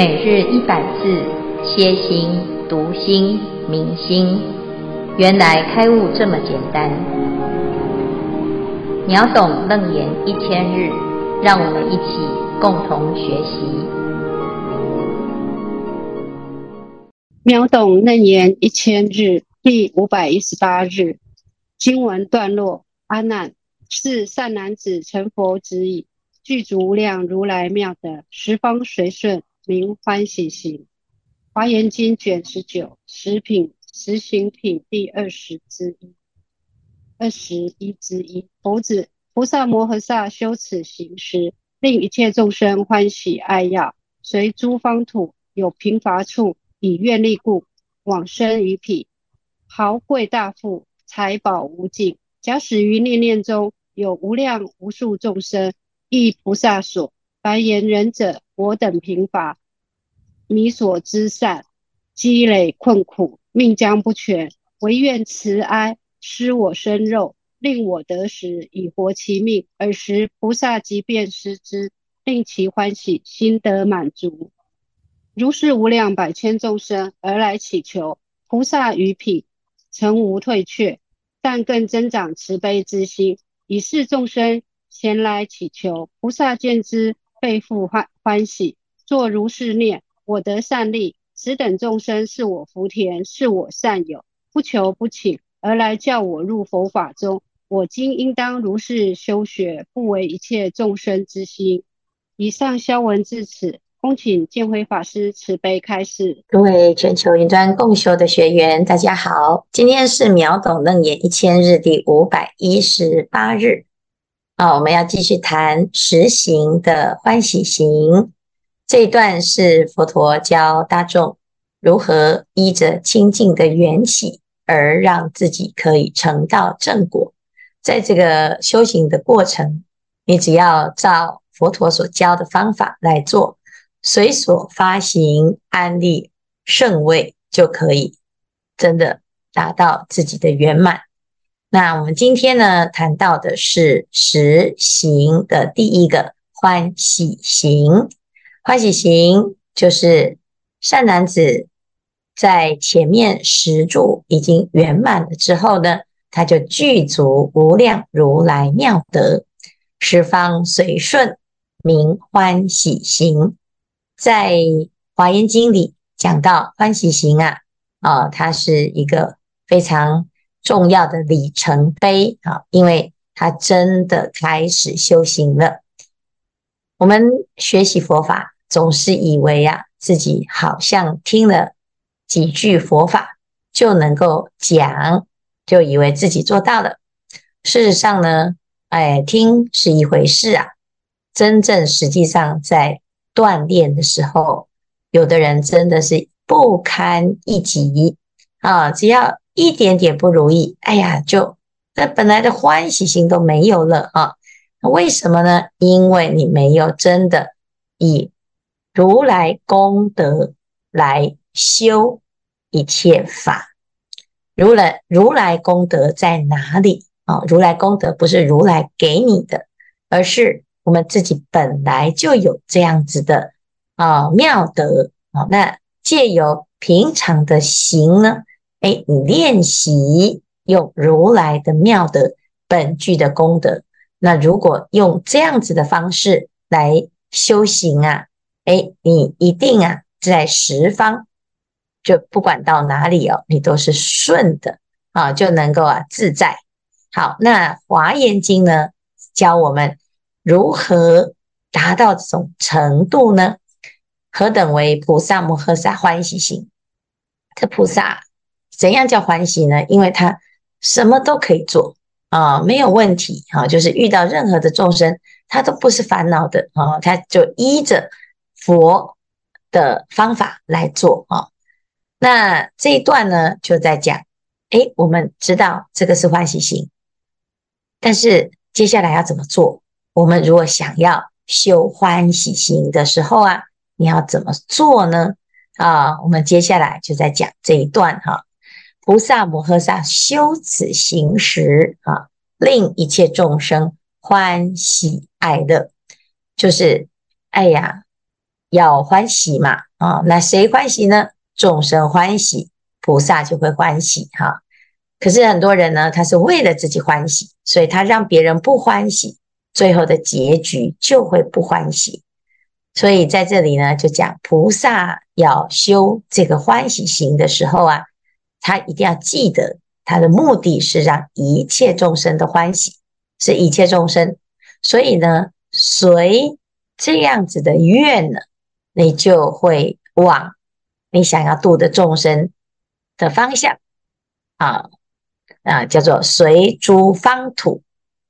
每日一百字，歇心、读心、明心，原来开悟这么简单。秒懂楞严一千日，让我们一起共同学习。秒懂楞严一千日第五百一十八日经文段落：阿难，是善男子成佛之意，具足无量如来妙德，十方随顺。名欢喜行，华严经卷十九十品十行品第二十之一，二十一之一。佛子，菩萨摩诃萨修此行时，令一切众生欢喜爱药，随诸方土有贫乏处，以愿力故，往生于彼，豪贵大富，财宝无尽。假使于念念中有无量无数众生，忆菩萨所，白言仁者，我等贫乏。靡所知善，积累困苦，命将不全，唯愿慈哀，施我身肉，令我得食，以活其命。尔时菩萨即便施之，令其欢喜，心得满足。如是无量百千众生而来祈求，菩萨于彼诚无退却，但更增长慈悲之心，以示众生前来祈求，菩萨见之，倍复欢欢喜，作如是念。我得善利，此等众生是我福田，是我善友，不求不请而来叫我入佛法中。我今应当如是修学，不为一切众生之心。以上消文至此，恭请见辉法师慈悲开示。各位全球云端共修的学员，大家好，今天是秒懂楞严一千日第五百一十八日啊，我们要继续谈十行的欢喜行。这一段是佛陀教大众如何依着清净的缘起，而让自己可以成道正果。在这个修行的过程，你只要照佛陀所教的方法来做，随所发行安立胜位，就可以真的达到自己的圆满。那我们今天呢，谈到的是十行的第一个欢喜行。欢喜行就是善男子在前面十住已经圆满了之后呢，他就具足无量如来妙德，十方随顺，名欢喜行。在华严经里讲到欢喜行啊，啊，它是一个非常重要的里程碑啊，因为他真的开始修行了。我们学习佛法，总是以为呀、啊，自己好像听了几句佛法就能够讲，就以为自己做到了。事实上呢，哎，听是一回事啊，真正实际上在锻炼的时候，有的人真的是不堪一击啊，只要一点点不如意，哎呀，就那本来的欢喜心都没有了啊。为什么呢？因为你没有真的以如来功德来修一切法。如来如来功德在哪里啊？如来功德不是如来给你的，而是我们自己本来就有这样子的啊妙德啊。那借由平常的行呢，哎，你练习用如来的妙德本具的功德。那如果用这样子的方式来修行啊，诶，你一定啊在十方，就不管到哪里哦，你都是顺的啊，就能够啊自在。好，那华严经呢教我们如何达到这种程度呢？何等为菩萨摩诃萨欢喜心？这菩萨怎样叫欢喜呢？因为他什么都可以做。啊，没有问题哈，就是遇到任何的众生，他都不是烦恼的啊，他就依着佛的方法来做啊。那这一段呢，就在讲，诶，我们知道这个是欢喜心，但是接下来要怎么做？我们如果想要修欢喜心的时候啊，你要怎么做呢？啊，我们接下来就在讲这一段哈。菩萨摩诃萨修此行时啊，令一切众生欢喜爱乐，就是哎呀，要欢喜嘛，啊，那谁欢喜呢？众生欢喜，菩萨就会欢喜哈。可是很多人呢，他是为了自己欢喜，所以他让别人不欢喜，最后的结局就会不欢喜。所以在这里呢，就讲菩萨要修这个欢喜行的时候啊，他一定要记得，他的目的是让一切众生的欢喜，是一切众生。所以呢，随这样子的愿呢，你就会往你想要度的众生的方向啊啊，叫做随诸方土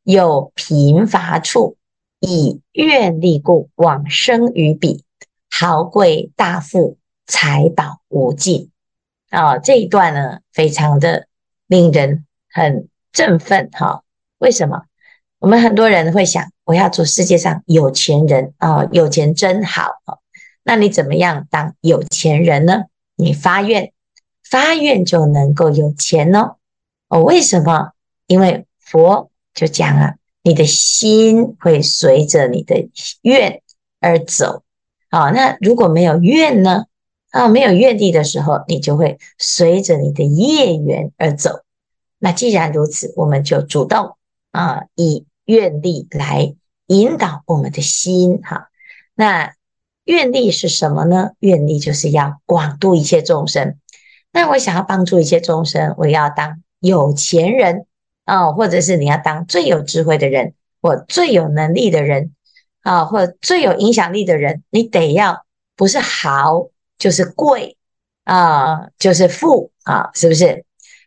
有贫乏处，以愿力故往生于彼，豪贵大富，财宝无尽啊！这一段呢，非常的令人很振奋哈。为什么？我们很多人会想，我要做世界上有钱人啊，有钱真好啊。那你怎么样当有钱人呢？你发愿，发愿就能够有钱哦。哦，为什么？因为佛就讲了，你的心会随着你的愿而走。啊，那如果没有愿呢？啊，没有愿力的时候，你就会随着你的业缘而走。那既然如此，我们就主动啊，以愿力来引导我们的心。哈，那。愿力是什么呢？愿力就是要广度一切众生。那我想要帮助一切众生，我要当有钱人啊、哦，或者是你要当最有智慧的人，或最有能力的人啊、或最有影响力的人，你得要不是豪就是贵啊，就是富啊，是不是？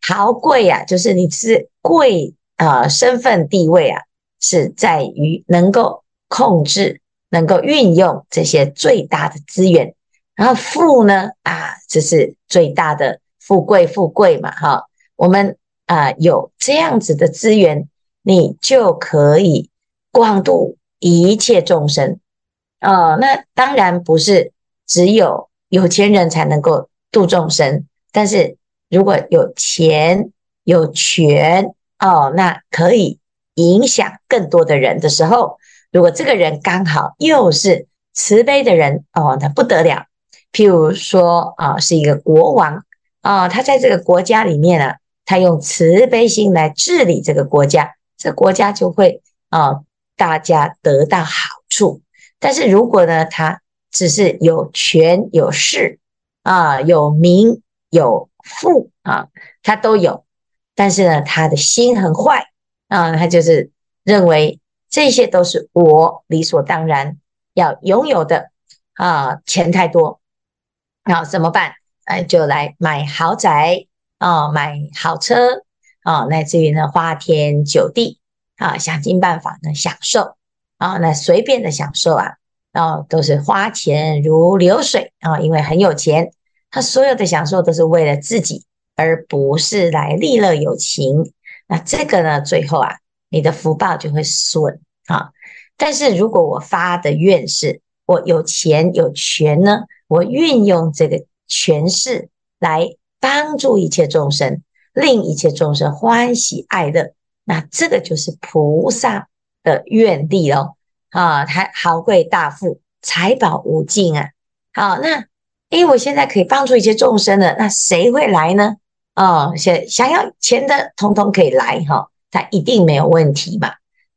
豪贵呀、啊，就是你是贵啊，身份地位啊，是在于能够控制。能够运用这些最大的资源，然后富呢啊，这是最大的富贵，富贵嘛哈。我们啊有这样子的资源，你就可以广度一切众生哦。那当然不是只有有钱人才能够度众生，但是如果有钱有权哦，那可以影响更多的人的时候。如果这个人刚好又是慈悲的人哦，那不得了。譬如说啊，是一个国王啊，他在这个国家里面呢，他用慈悲心来治理这个国家，这国家就会啊，大家得到好处。但是如果呢，他只是有权有势啊，有名有富啊，他都有，但是呢，他的心很坏啊，他就是认为。这些都是我理所当然要拥有的啊！钱太多，那怎么办？哎，就来买豪宅啊，买好车啊，乃至于呢花天酒地啊，想尽办法呢享受啊，那随便的享受啊，然后都是花钱如流水啊，因为很有钱，他所有的享受都是为了自己，而不是来利乐有情。那这个呢，最后啊。你的福报就会损啊！但是如果我发的愿是，我有钱有权呢，我运用这个权势来帮助一切众生，令一切众生欢喜爱乐，那这个就是菩萨的愿力哦。啊！他豪贵大富，财宝无尽啊！好，那因为我现在可以帮助一切众生了，那谁会来呢？哦，想想要钱的，通通可以来哈。他一定没有问题嘛？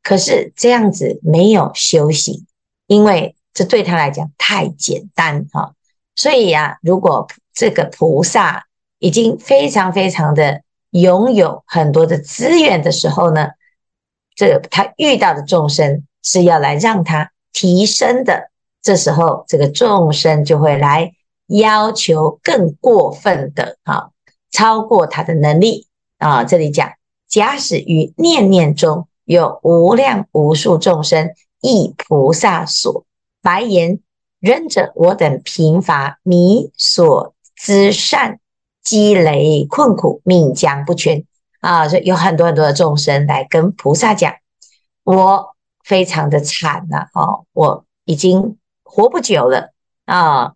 可是这样子没有修行，因为这对他来讲太简单哈。所以呀，如果这个菩萨已经非常非常的拥有很多的资源的时候呢，这他遇到的众生是要来让他提升的，这时候这个众生就会来要求更过分的啊，超过他的能力啊。这里讲。假使于念念中有无量无数众生，忆菩萨所，白言：忍者，我等贫乏靡所资善，积累困苦，命将不全啊！所以有很多很多的众生来跟菩萨讲：我非常的惨呐哦，我已经活不久了啊！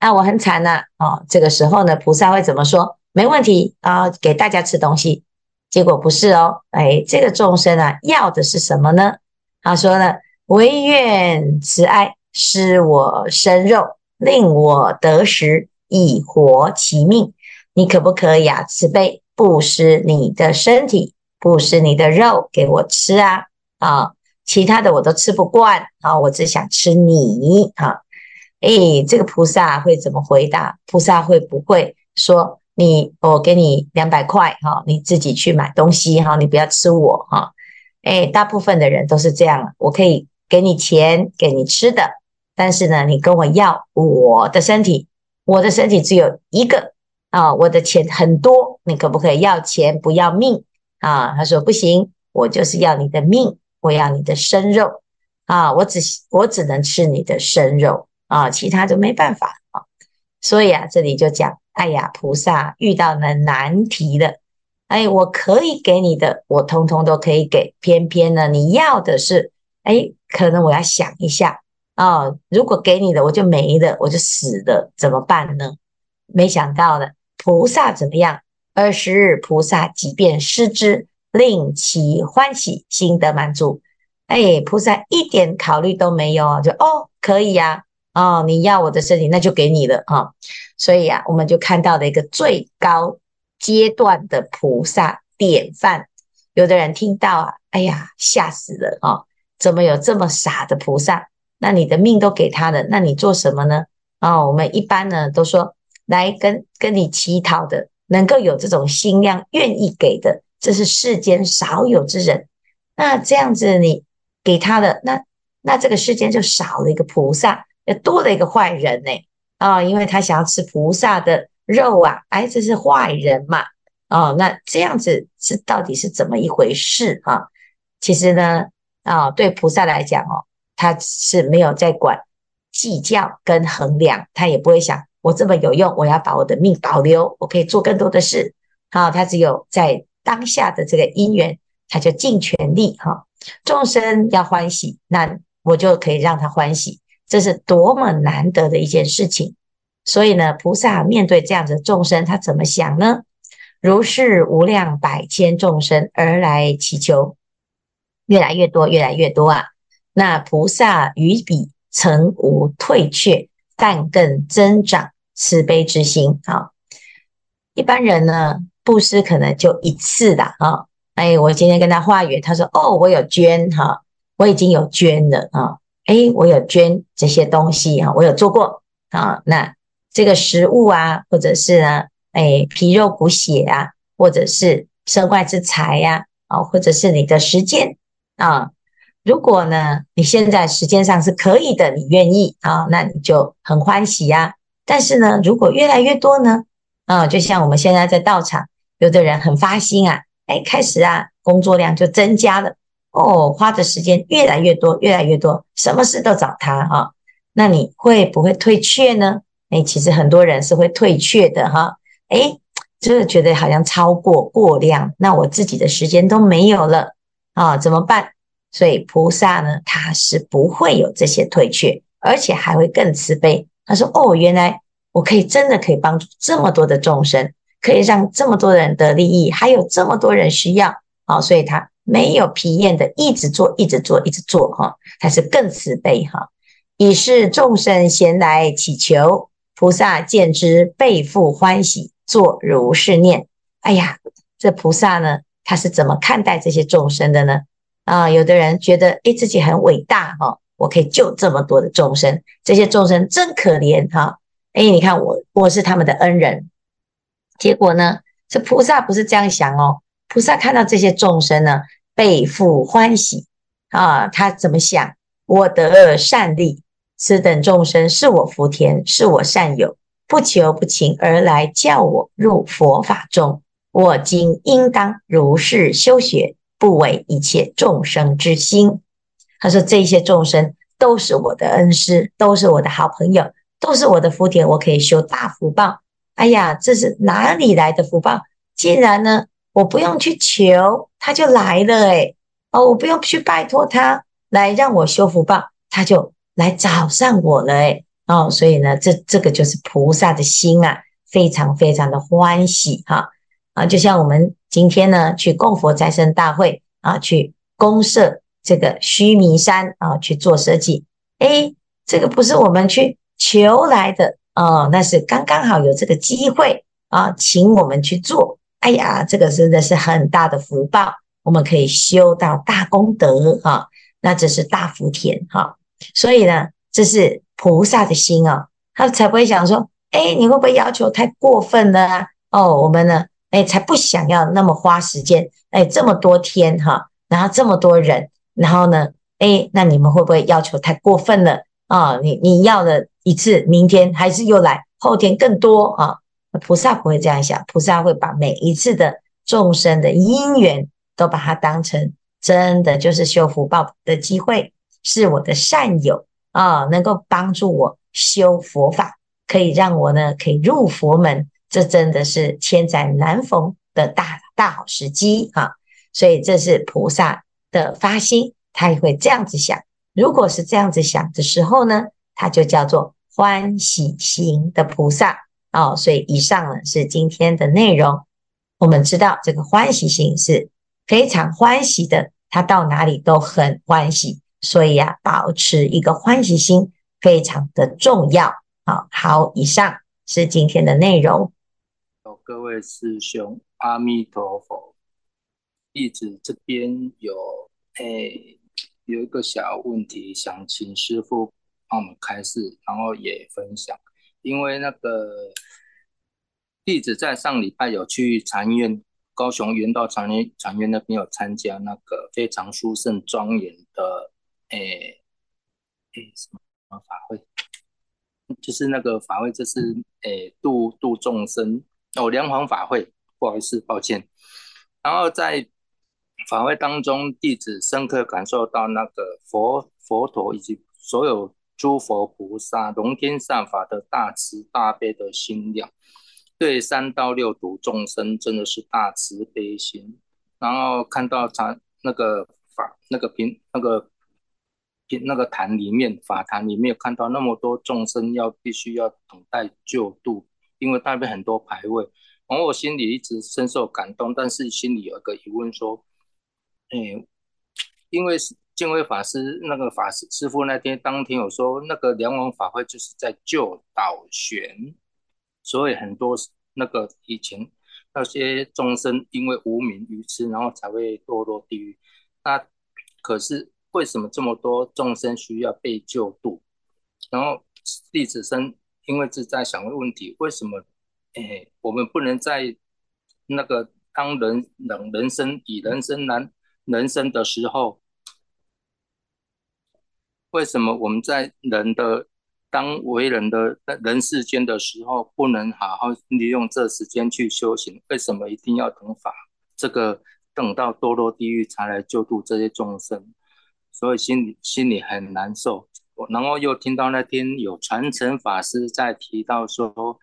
啊，我很惨呐哦。这个时候呢，菩萨会怎么说？没问题啊，给大家吃东西。结果不是哦，哎，这个众生啊，要的是什么呢？他说呢，唯愿慈爱施我身肉，令我得食，以活其命。你可不可以啊？慈悲布施你的身体，布施你的肉给我吃啊！啊，其他的我都吃不惯啊，我只想吃你啊！诶，这个菩萨会怎么回答？菩萨会不会说你，我给你两百块哈，你自己去买东西哈，你不要吃我哈？诶，大部分的人都是这样，我可以给你钱，给你吃的，但是呢，你跟我要我的身体，我的身体只有一个。啊，我的钱很多，你可不可以要钱不要命啊？他说不行，我就是要你的命，我要你的生肉啊，我只我只能吃你的生肉啊，其他就没办法啊。所以啊，这里就讲，哎呀，菩萨遇到了难题了，哎，我可以给你的，我通通都可以给，偏偏呢，你要的是，哎，可能我要想一下啊，如果给你的我就没了，我就死了，怎么办呢？没想到呢。菩萨怎么样？二十日菩萨即便失之，令其欢喜，心得满足。哎，菩萨一点考虑都没有，就哦，可以呀，哦，你要我的身体，那就给你了啊，哦。所以啊，我们就看到了一个最高阶段的菩萨典范。有的人听到啊，哎呀，吓死了啊，哦！怎么有这么傻的菩萨？那你的命都给他了，那你做什么呢？啊，哦，我们一般呢都说。来跟跟你乞讨的，能够有这种心量，愿意给的，这是世间少有之人。那这样子，你给他的，那那这个世间就少了一个菩萨，也多了一个坏人呢。啊、因为他想要吃菩萨的肉啊，哎，这是坏人嘛。哦，那这样子是到底是怎么一回事啊？其实呢，啊、对菩萨来讲哦，他是没有在管计较跟衡量，他也不会想。我这么有用，我要把我的命保留，我可以做更多的事。好，他只有在当下的这个因缘，他就尽全力哈。众生要欢喜，那我就可以让他欢喜，这是多么难得的一件事情。所以呢，菩萨面对这样子的众生，他怎么想呢？如是无量百千众生而来祈求，越来越多，越来越多啊。那菩萨于彼曾无退却。但更增长慈悲之心啊！一般人呢，布施可能就一次的啊。哎，我今天跟他化缘，他说：“哦，我有捐哈，我已经有捐了啊。哎，我有捐这些东西啊，我有做过啊。那这个食物啊，或者是呢，哎，皮肉骨血啊，或者是身外之财呀，啊，或者是你的时间啊。”如果呢，你现在时间上是可以的，你愿意啊，那你就很欢喜呀。但是呢，如果越来越多呢，啊，就像我们现在在道场，有的人很发心啊，哎，开始啊，工作量就增加了哦，花的时间越来越多，越来越多，什么事都找他啊。那你会不会退却呢？哎，其实很多人是会退却的哈。哎，就是觉得好像超过过量，那我自己的时间都没有了啊，怎么办？所以菩萨呢，他是不会有这些退却，而且还会更慈悲。他说：“哦，原来我可以真的可以帮助这么多的众生，可以让这么多人得利益，还有这么多人需要。好，所以他没有疲厌的一直做，一直做，一直做。哈，他是更慈悲。哈，以是众生闲来祈求，菩萨见之，倍复欢喜，作如是念：哎呀，这菩萨呢，他是怎么看待这些众生的呢？”啊，有的人觉得诶，自己很伟大哈，我可以救这么多的众生，这些众生真可怜哈。诶，你看我，我是他们的恩人。结果呢，这菩萨不是这样想哦。菩萨看到这些众生呢，倍复欢喜啊。他怎么想？我得善利，此等众生是我福田，是我善友，不求不请而来教我入佛法中。我今应当如是修学。不为一切众生之心，他说，这些众生都是我的恩师，都是我的好朋友，都是我的福田，我可以修大福报。哎呀，这是哪里来的福报？竟然呢，我不用去求，他就来了。诶哦，我不用去拜托他来让我修福报，他就来找上我了。诶哦，所以呢，这这个就是菩萨的心啊，非常非常的欢喜哈啊，就像我们。今天呢，去供佛再生大会啊，去公社这个须弥山啊，去做设计。诶，这个不是我们去求来的哦，那是刚刚好有这个机会啊，请我们去做。哎呀，这个真的是很大的福报，我们可以修到大功德哈，那这是大福田哈。所以呢，这是菩萨的心啊，他才不会想说，哎，你会不会要求太过分了啊？哦，我们呢，哎，才不想要那么花时间，哎，这么多天哈，然后这么多人，然后呢，哎，那你们会不会要求太过分了啊？你你要了一次，明天还是又来，后天更多啊？菩萨不会这样想，菩萨会把每一次的众生的因缘都把它当成真的就是修福报的机会，是我的善友啊，能够帮助我修佛法，可以让我呢可以入佛门，这真的是千载难逢的大大好时机啊！所以这是菩萨的发心，他也会这样子想。如果是这样子想的时候呢，他就叫做欢喜心的菩萨。哦，所以以上呢是今天的内容。我们知道这个欢喜心是非常欢喜的，他到哪里都很欢喜。所以啊，保持一个欢喜心非常的重要。好，好，以上是今天的内容。各位师兄，阿弥陀佛。弟子这边有诶有一个小问题，想请师父帮我们开示，然后也分享。因为那个弟子在上礼拜有去禅院，高雄圆道禅院禅院那边有参加那个非常殊胜庄严的诶诶什么法会，就是那个法会，就是诶度度众生哦，莲华法会，不好意思，抱歉。然后在法会当中，弟子深刻感受到那个佛佛陀以及所有。诸佛菩萨、龙天善法的大慈大悲的心量，对三到六度众生真的是大慈悲心。然后看到他那个法那个平那个平那个坛里面法坛里面看到那么多众生要必须要等待救度，因为那边很多牌位，然后我心里一直深受感动，但是心里有一个疑问说，哎，因为是。敬畏法师那个法师师傅那天当天有说，那个梁王法会就是在救导悬，所以很多那个以前那些众生因为无明愚痴，然后才会堕落地狱。那可是为什么这么多众生需要被救度？然后弟子生因为是在想问题，为什么哎我们不能在那个当人等人生以人生难人生的时候？为什么我们在人的当为人的人世间的时候，不能好好利用这时间去修行？为什么一定要等法这个等到堕落地狱才来救度这些众生？所以心里心里很难受。然后又听到那天有传承法师在提到说，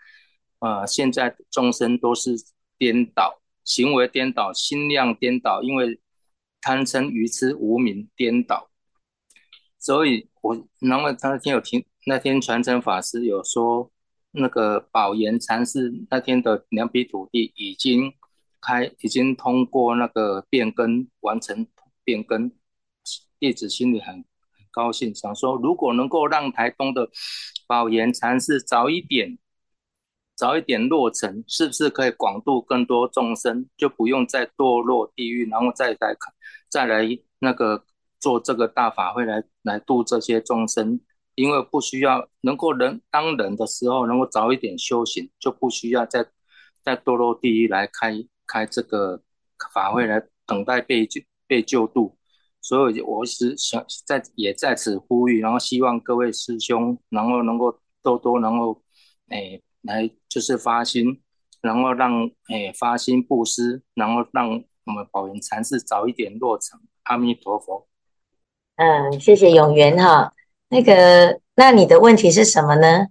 呃，现在众生都是颠倒，行为颠倒，心量颠倒，因为贪嗔愚痴无明颠倒。所以我，然后那天有听那天传承法师有说，那个宝岩禅师那天的两笔土地已经开，已经通过那个变更完成变更，弟子心里很很高兴，想说如果能够让台东的宝岩禅师早一点早一点落成，是不是可以广度更多众生，就不用再堕落地狱，然后再来看再来那个。做这个大法会来来度这些众生，因为不需要能够人当人的时候能够早一点修行，就不需要再再堕落地狱来开开这个法会来等待被救被救度。所以我是想在也在此呼吁，然后希望各位师兄然后能够多多能够诶来就是发心，然后让诶发心布施，然后让我们宝云禅寺早一点落成。阿弥陀佛。嗯，谢谢永元哈。那个，那你的问题是什么呢？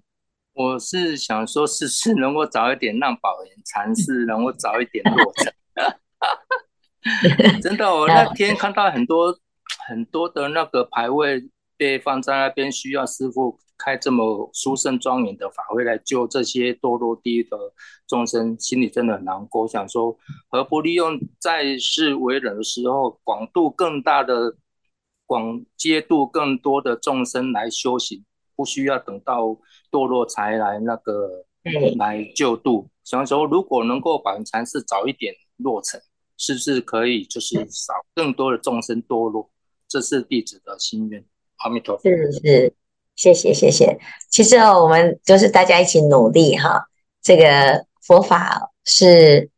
我是想说，是不是能够早一点让宝岩禅师能够早一点落成？真的，我 那天看到很多很多的那个牌位被放在那边，需要师傅开这么殊胜庄严的法会来救这些堕落地狱的众生，心里真的很难过。我想说，何不利用在世为人的时候，广度更大的？广接度更多的众生来修行，不需要等到堕落才来那个来救度。所以说，如果能够把禅师早一点落成，是不是可以就是少更多的众生堕落？这是弟子的心愿。阿弥陀佛。是是，谢谢谢谢。其实哦，我们就是大家一起努力哈。这个佛法是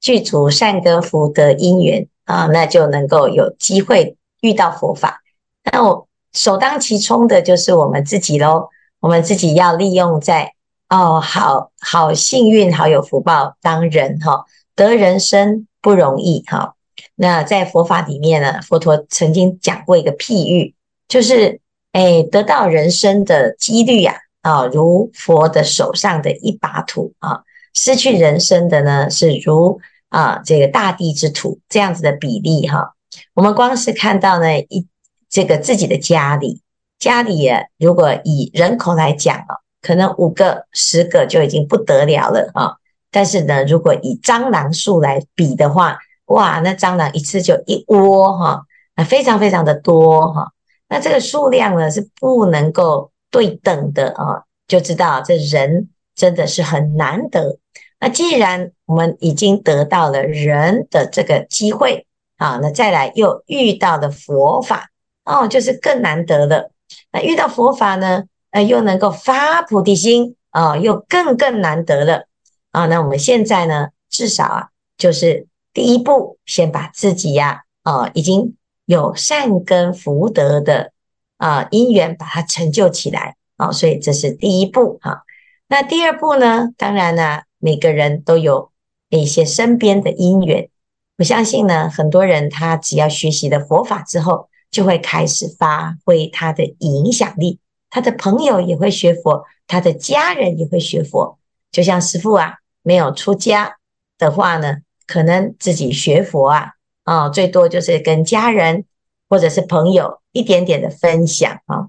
具足善根福德因缘啊，那就能够有机会遇到佛法。那我首当其冲的就是我们自己喽，我们自己要利用在哦，好好幸运，好有福报，当人哈，得人生不容易哈。那在佛法里面呢，佛陀曾经讲过一个譬喻，就是诶，得到人生的几率呀。啊，如佛的手上的一把土啊，失去人生的呢，是如啊这个大地之土这样子的比例哈。我们光是看到呢一这个自己的家里，家里啊，如果以人口来讲啊，可能五个十个就已经不得了了啊。但是呢，如果以蟑螂数来比的话，哇，那蟑螂一次就一窝哈，那非常非常的多哈。那这个数量呢是不能够。对等的啊，就知道这人真的是很难得。那既然我们已经得到了人的这个机会啊，那再来又遇到的佛法哦，就是更难得了。那遇到佛法呢，呃，又能够发菩提心啊，又更更难得了啊。那我们现在呢，至少啊，就是第一步，先把自己呀啊，已经有善根福德的。啊，因缘把它成就起来啊，所以这是第一步哈。那第二步呢？当然呢，每个人都有一些身边的因缘。我相信呢，很多人他只要学习了佛法之后，就会开始发挥他的影响力。他的朋友也会学佛，他的家人也会学佛。就像师父啊，没有出家的话呢，可能自己学佛啊，啊，最多就是跟家人或者是朋友。一点点的分享啊，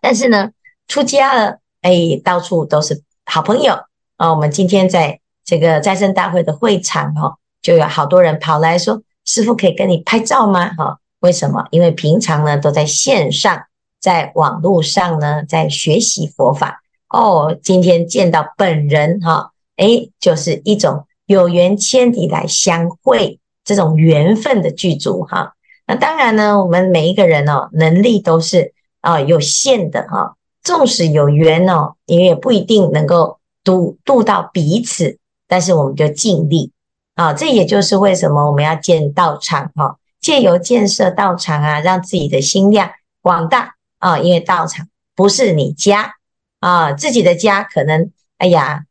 但是呢，出家了，哎，到处都是好朋友啊。我们今天在这个再生大会的会场哦，就有好多人跑来说：“师傅可以跟你拍照吗？”哈，为什么？因为平常呢都在线上，在网络上呢在学习佛法哦。今天见到本人哈，哎，就是一种有缘千里来相会这种缘分的具足哈。那当然呢，我们每一个人哦，能力都是啊有限的哈。纵使有缘哦，你也不一定能够度度到彼此，但是我们就尽力啊。这也就是为什么我们要建道场哈，借由建设道场啊，让自己的心量广大啊。因为道场不是你家啊，自己的家可能哎呀，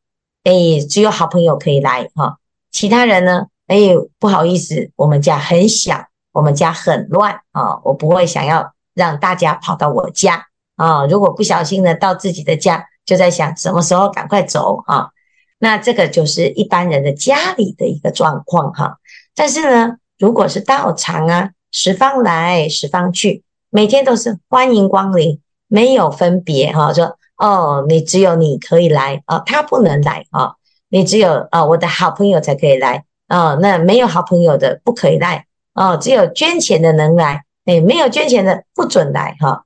哎只有好朋友可以来哈，其他人呢，哎不好意思，我们家很小。我们家很乱啊，我不会想要让大家跑到我家啊。如果不小心呢，到自己的家，就在想什么时候赶快走啊。那这个就是一般人的家里的一个状况哈。但是呢，如果是道场啊，十方来十方去，每天都是欢迎光临，没有分别哈。说哦，你只有你可以来啊，他不能来啊。你只有啊，我的好朋友才可以来啊，那没有好朋友的不可以来。哦，只有捐钱的能来，哎，没有捐钱的不准来哈，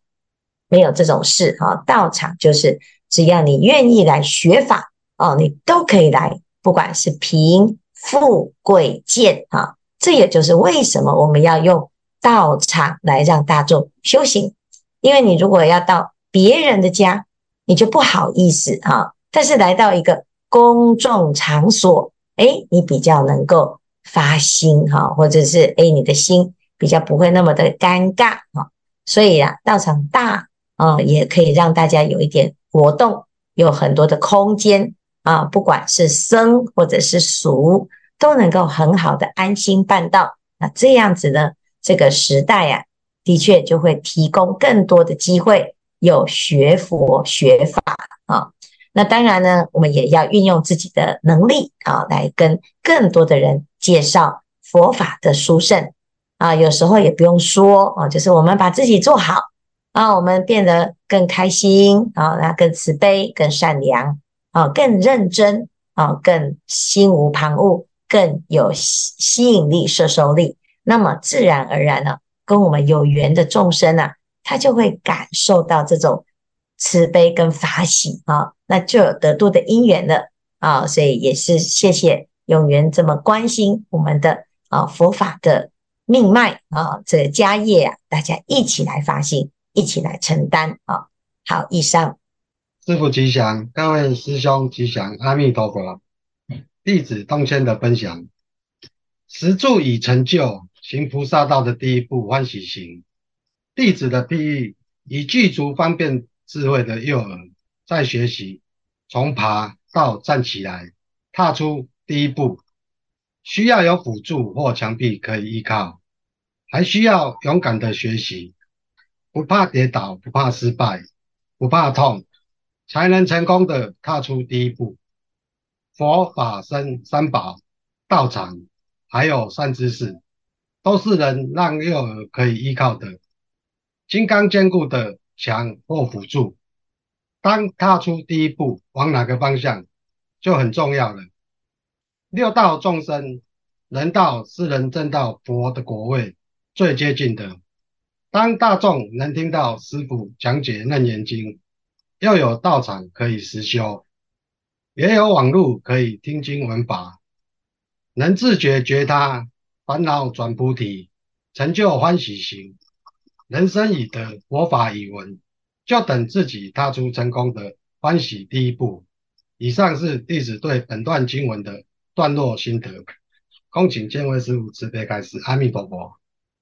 没有这种事哈。道场就是只要你愿意来学法哦，你都可以来，不管是贫富贵贱啊。这也就是为什么我们要用道场来让大众修行，因为你如果要到别人的家，你就不好意思啊。但是来到一个公众场所，哎，你比较能够。发心哈，或者是诶，你的心比较不会那么的尴尬哈，所以啊，道场大啊，也可以让大家有一点活动，有很多的空间啊，不管是僧或者是俗，都能够很好的安心办道。那这样子呢，这个时代啊，的确就会提供更多的机会，有学佛学法啊。那当然呢，我们也要运用自己的能力啊，来跟更多的人。介绍佛法的殊胜啊，有时候也不用说啊，就是我们把自己做好啊，我们变得更开心啊，那更慈悲、更善良啊，更认真啊，更心无旁骛，更有吸吸引力、摄受力。那么自然而然呢，跟我们有缘的众生啊，他就会感受到这种慈悲跟法喜啊，那就有得度的因缘了啊，所以也是谢谢永缘这么关心我们的啊佛法的命脉啊，这个家业啊，大家一起来发心，一起来承担啊。好，以上。师父吉祥，各位师兄吉祥，阿弥陀佛。弟子东迁的分享，实住已成就行菩萨道的第一步欢喜行。弟子的譬喻，以具足方便智慧的幼儿在学习，从爬到站起来，踏出第一步，需要有辅助或墙壁可以依靠，还需要勇敢的学习，不怕跌倒，不怕失败，不怕痛，才能成功的踏出第一步。佛法僧三宝、道场，还有善知识，都是能让幼儿可以依靠的金刚坚固的墙或辅助。当踏出第一步，往哪个方向就很重要了。六道众生，人道是人证道佛的果位最接近的。当大众能听到师父讲解楞严经，又有道场可以实修。也有网路可以听经闻法，能自觉觉他，烦恼转菩提，成就欢喜行。人生已得，佛法已闻，就等自己踏出成功的欢喜第一步。以上是弟子对本段经文的段落心得。恭请见辉师父慈悲开示。阿弥陀佛。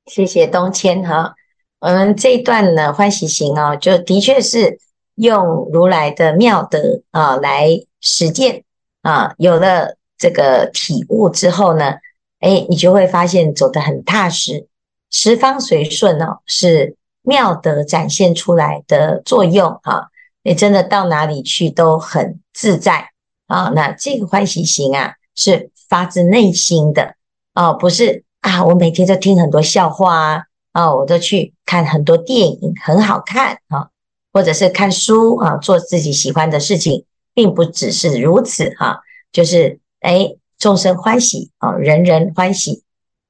谢谢东迁哈。我们这一段呢，欢喜行哦，就的确是用如来的妙德啊来。实践啊，有了这个体悟之后呢，哎，你就会发现走得很踏实，十方随顺哦，是妙德展现出来的作用啊。你真的到哪里去都很自在啊。那这个欢喜心啊，是发自内心的哦，不是啊。我每天都听很多笑话啊，啊，我都去看很多电影，很好看啊，或者是看书啊，做自己喜欢的事情。并不只是如此哈、啊，就是哎，众生欢喜啊，人人欢喜，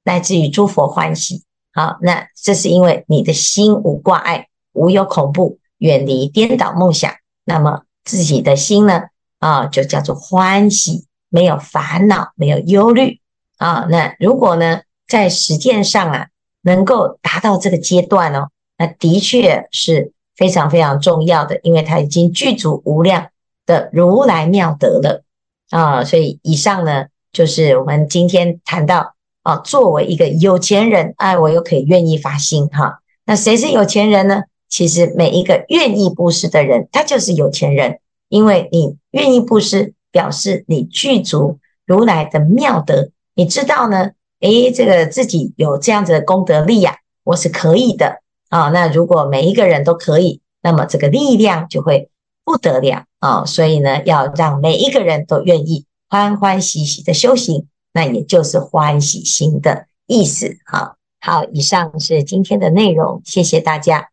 乃至于诸佛欢喜。好，那这是因为你的心无挂碍，无有恐怖，远离颠倒梦想，那么自己的心呢啊，就叫做欢喜，没有烦恼，没有忧虑啊。那如果呢，在实践上啊，能够达到这个阶段哦，那的确是非常非常重要的，因为它已经具足无量。的如来妙德了啊，所以以上呢，就是我们今天谈到啊，作为一个有钱人，哎，我又可以愿意发心哈。那谁是有钱人呢？其实每一个愿意布施的人，他就是有钱人，因为你愿意布施，表示你具足如来的妙德。你知道呢？诶，这个自己有这样子的功德力呀，我是可以的啊。那如果每一个人都可以，那么这个力量就会不得了。啊、所以呢，要让每一个人都愿意欢欢喜喜的修行，那也就是欢喜心的意思。啊，好，以上是今天的内容，谢谢大家。